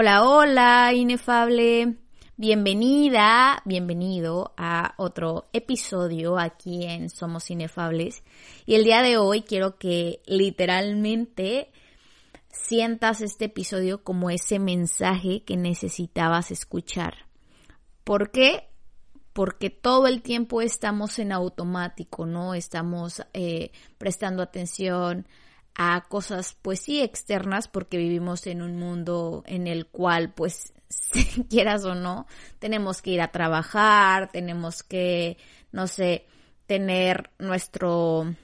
Hola, hola, inefable. Bienvenida, bienvenido a otro episodio aquí en Somos Inefables. Y el día de hoy quiero que literalmente sientas este episodio como ese mensaje que necesitabas escuchar. ¿Por qué? Porque todo el tiempo estamos en automático, ¿no? Estamos eh, prestando atención a cosas, pues sí, externas, porque vivimos en un mundo en el cual, pues, quieras o no, tenemos que ir a trabajar, tenemos que, no sé, tener nuestro,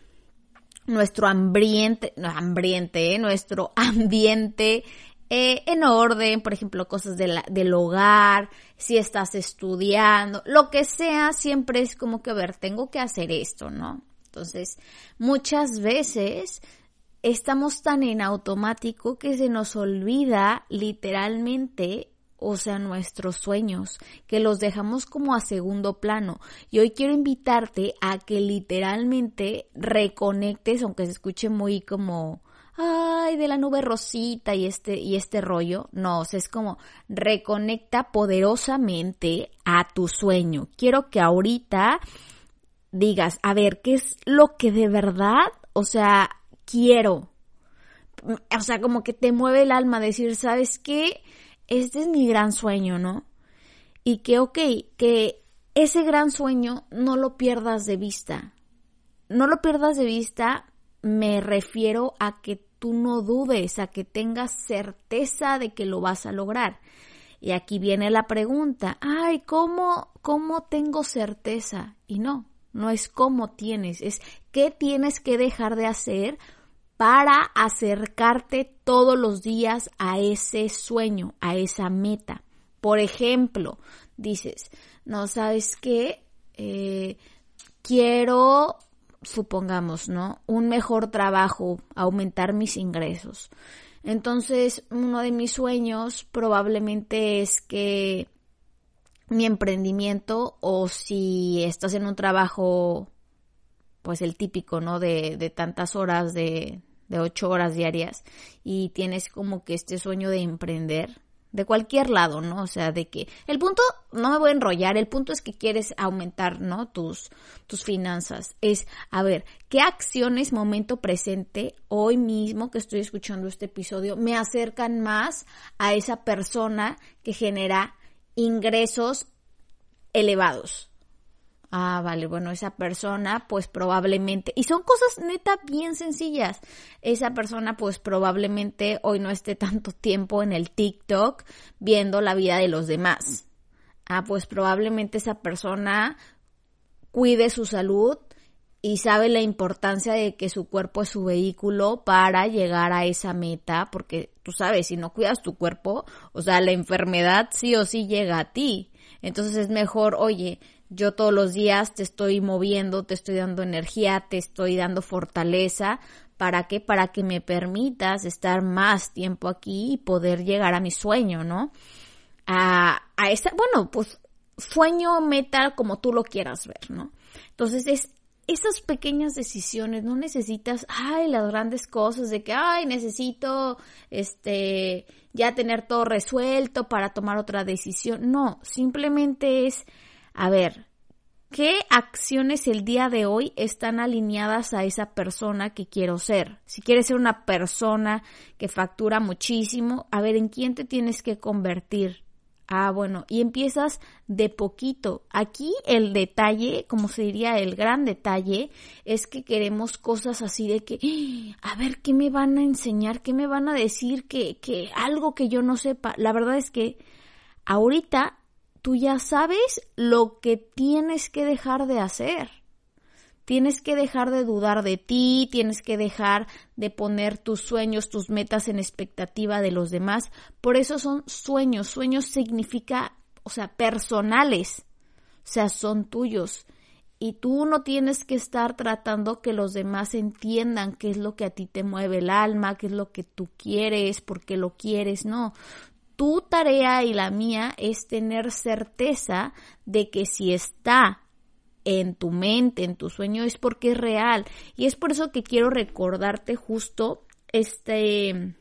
nuestro ambiente, no, ambiente, ¿eh? nuestro ambiente eh, en orden, por ejemplo, cosas del hogar, si estás estudiando, lo que sea, siempre es como que, a ver, tengo que hacer esto, ¿no? Entonces, muchas veces estamos tan en automático que se nos olvida literalmente o sea, nuestros sueños, que los dejamos como a segundo plano. Y hoy quiero invitarte a que literalmente reconectes, aunque se escuche muy como, ay, de la nube rosita y este, y este rollo. No, o sea, es como reconecta poderosamente a tu sueño. Quiero que ahorita digas, a ver, ¿qué es lo que de verdad, o sea, quiero. O sea, como que te mueve el alma decir, ¿sabes qué? Este es mi gran sueño, ¿no? Y que, ok, que ese gran sueño no lo pierdas de vista. No lo pierdas de vista, me refiero a que tú no dudes, a que tengas certeza de que lo vas a lograr. Y aquí viene la pregunta, ay, ¿cómo, cómo tengo certeza? Y no, no es cómo tienes, es qué tienes que dejar de hacer para acercarte todos los días a ese sueño, a esa meta. Por ejemplo, dices, no sabes qué, eh, quiero, supongamos, ¿no? Un mejor trabajo, aumentar mis ingresos. Entonces, uno de mis sueños probablemente es que mi emprendimiento o si estás en un trabajo, pues el típico, ¿no? De, de tantas horas, de, de ocho horas diarias y tienes como que este sueño de emprender de cualquier lado, ¿no? O sea, de que el punto, no me voy a enrollar, el punto es que quieres aumentar, ¿no? Tus, tus finanzas. Es, a ver, ¿qué acciones momento presente, hoy mismo que estoy escuchando este episodio, me acercan más a esa persona que genera ingresos elevados. Ah, vale, bueno, esa persona pues probablemente, y son cosas neta bien sencillas, esa persona pues probablemente hoy no esté tanto tiempo en el TikTok viendo la vida de los demás. Ah, pues probablemente esa persona cuide su salud y sabe la importancia de que su cuerpo es su vehículo para llegar a esa meta, porque tú sabes, si no cuidas tu cuerpo, o sea, la enfermedad sí o sí llega a ti. Entonces es mejor, oye, yo todos los días te estoy moviendo, te estoy dando energía, te estoy dando fortaleza. ¿Para qué? Para que me permitas estar más tiempo aquí y poder llegar a mi sueño, ¿no? A, a esa, bueno, pues sueño, meta, como tú lo quieras ver, ¿no? Entonces es esas pequeñas decisiones, no necesitas, ay, las grandes cosas de que, ay, necesito, este, ya tener todo resuelto para tomar otra decisión. No, simplemente es, a ver, ¿qué acciones el día de hoy están alineadas a esa persona que quiero ser? Si quieres ser una persona que factura muchísimo, a ver, ¿en quién te tienes que convertir? Ah, bueno, y empiezas de poquito. Aquí el detalle, como se diría el gran detalle, es que queremos cosas así de que, ¡Ah! a ver, ¿qué me van a enseñar? ¿Qué me van a decir? Que, que algo que yo no sepa. La verdad es que ahorita tú ya sabes lo que tienes que dejar de hacer. Tienes que dejar de dudar de ti, tienes que dejar de poner tus sueños, tus metas en expectativa de los demás. Por eso son sueños. Sueños significa, o sea, personales. O sea, son tuyos. Y tú no tienes que estar tratando que los demás entiendan qué es lo que a ti te mueve el alma, qué es lo que tú quieres, por qué lo quieres. No, tu tarea y la mía es tener certeza de que si está en tu mente, en tu sueño, es porque es real. Y es por eso que quiero recordarte justo este,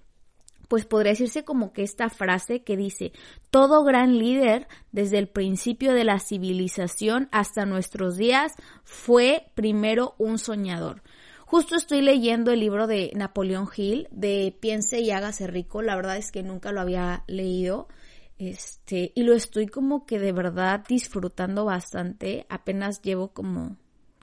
pues podría decirse como que esta frase que dice, todo gran líder desde el principio de la civilización hasta nuestros días fue primero un soñador. Justo estoy leyendo el libro de Napoleón Hill, de Piense y hágase rico, la verdad es que nunca lo había leído. Este, y lo estoy como que de verdad disfrutando bastante. Apenas llevo como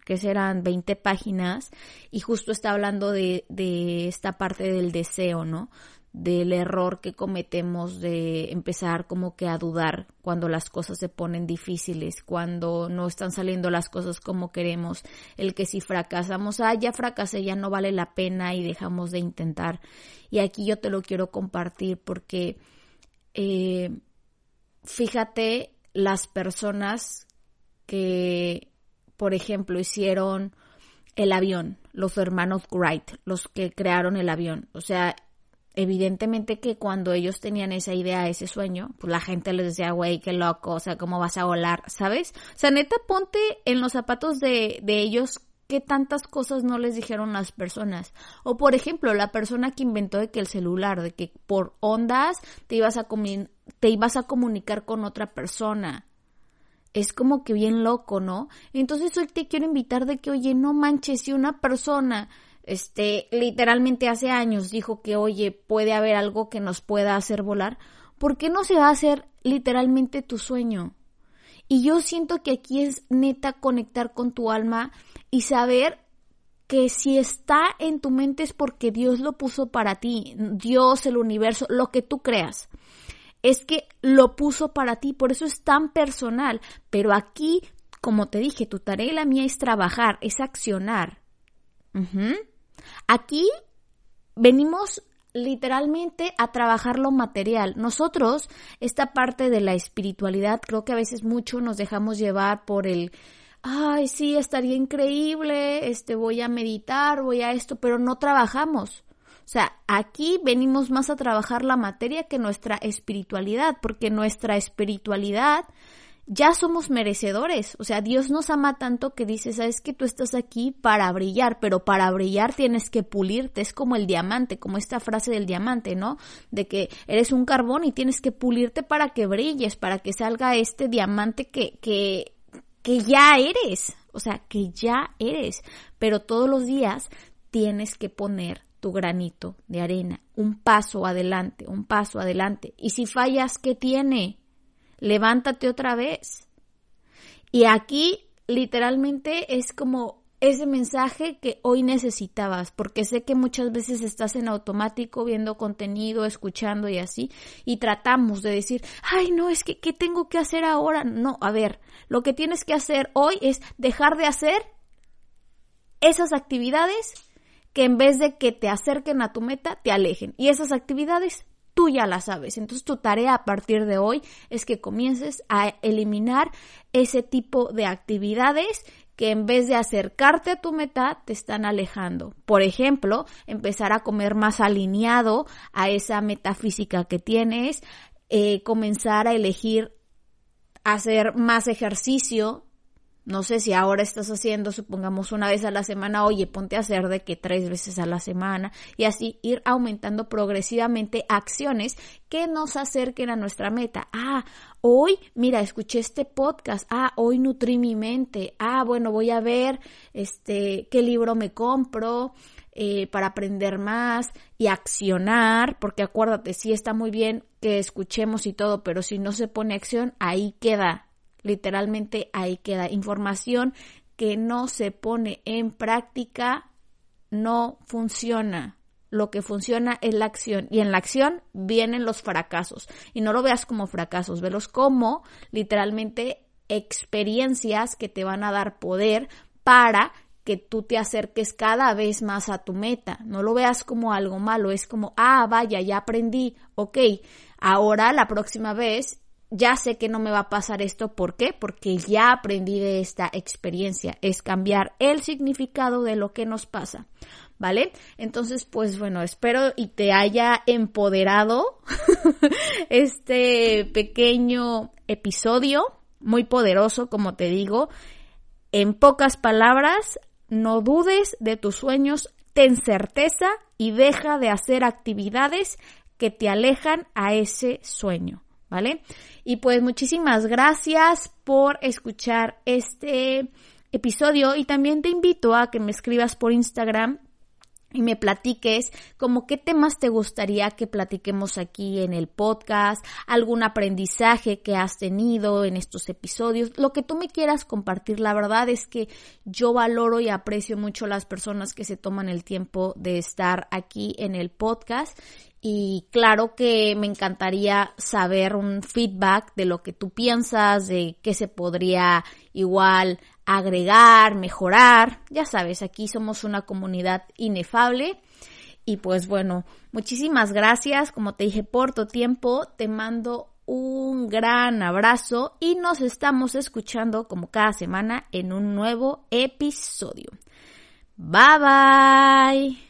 que serán 20 páginas y justo está hablando de, de esta parte del deseo, ¿no? Del error que cometemos de empezar como que a dudar cuando las cosas se ponen difíciles, cuando no están saliendo las cosas como queremos, el que si fracasamos, ah, ya fracasé, ya no vale la pena y dejamos de intentar. Y aquí yo te lo quiero compartir porque eh, fíjate las personas que, por ejemplo, hicieron el avión, los hermanos Wright, los que crearon el avión. O sea, evidentemente que cuando ellos tenían esa idea, ese sueño, pues la gente les decía, güey, qué loco, o sea, ¿cómo vas a volar? ¿Sabes? O sea, neta, ponte en los zapatos de, de ellos qué tantas cosas no les dijeron las personas. O por ejemplo, la persona que inventó de que el celular, de que por ondas te ibas a, te ibas a comunicar con otra persona. Es como que bien loco, ¿no? Entonces hoy te quiero invitar de que, oye, no manches, si una persona, este, literalmente hace años dijo que, oye, puede haber algo que nos pueda hacer volar, ¿por qué no se va a hacer literalmente tu sueño? Y yo siento que aquí es neta conectar con tu alma y saber que si está en tu mente es porque Dios lo puso para ti, Dios, el universo, lo que tú creas. Es que lo puso para ti, por eso es tan personal. Pero aquí, como te dije, tu tarea y la mía es trabajar, es accionar. Aquí venimos literalmente a trabajar lo material. Nosotros, esta parte de la espiritualidad, creo que a veces mucho nos dejamos llevar por el ay, sí, estaría increíble, este, voy a meditar, voy a esto, pero no trabajamos. O sea, aquí venimos más a trabajar la materia que nuestra espiritualidad, porque nuestra espiritualidad ya somos merecedores. O sea, Dios nos ama tanto que dice, sabes que tú estás aquí para brillar, pero para brillar tienes que pulirte. Es como el diamante, como esta frase del diamante, ¿no? De que eres un carbón y tienes que pulirte para que brilles, para que salga este diamante que, que que ya eres, o sea, que ya eres, pero todos los días tienes que poner tu granito de arena, un paso adelante, un paso adelante. Y si fallas, ¿qué tiene? Levántate otra vez. Y aquí literalmente es como ese mensaje que hoy necesitabas, porque sé que muchas veces estás en automático viendo contenido, escuchando y así, y tratamos de decir, ay, no, es que, ¿qué tengo que hacer ahora? No, a ver, lo que tienes que hacer hoy es dejar de hacer esas actividades que en vez de que te acerquen a tu meta, te alejen. Y esas actividades tú ya las sabes. Entonces tu tarea a partir de hoy es que comiences a eliminar ese tipo de actividades que en vez de acercarte a tu meta, te están alejando. Por ejemplo, empezar a comer más alineado a esa metafísica que tienes, eh, comenzar a elegir hacer más ejercicio, no sé si ahora estás haciendo, supongamos una vez a la semana, oye, ponte a hacer de que tres veces a la semana y así ir aumentando progresivamente acciones que nos acerquen a nuestra meta. Ah, hoy, mira, escuché este podcast. Ah, hoy nutrí mi mente. Ah, bueno, voy a ver este qué libro me compro. Eh, para aprender más y accionar, porque acuérdate, sí está muy bien que escuchemos y todo, pero si no se pone acción, ahí queda, Literalmente ahí queda información que no se pone en práctica, no funciona. Lo que funciona es la acción y en la acción vienen los fracasos. Y no lo veas como fracasos, velos como literalmente experiencias que te van a dar poder para que tú te acerques cada vez más a tu meta. No lo veas como algo malo, es como, ah, vaya, ya aprendí, ok, ahora la próxima vez ya sé que no me va a pasar esto. ¿Por qué? Porque ya aprendí de esta experiencia. Es cambiar el significado de lo que nos pasa. ¿Vale? Entonces, pues bueno, espero y te haya empoderado este pequeño episodio, muy poderoso, como te digo. En pocas palabras, no dudes de tus sueños, ten certeza y deja de hacer actividades que te alejan a ese sueño, ¿vale? Y pues muchísimas gracias por escuchar este episodio y también te invito a que me escribas por Instagram y me platiques como qué temas te gustaría que platiquemos aquí en el podcast, algún aprendizaje que has tenido en estos episodios, lo que tú me quieras compartir. La verdad es que yo valoro y aprecio mucho las personas que se toman el tiempo de estar aquí en el podcast y claro que me encantaría saber un feedback de lo que tú piensas, de qué se podría igual agregar, mejorar. Ya sabes, aquí somos una comunidad inefable. Y pues bueno, muchísimas gracias, como te dije, por tu tiempo. Te mando un gran abrazo y nos estamos escuchando como cada semana en un nuevo episodio. Bye bye.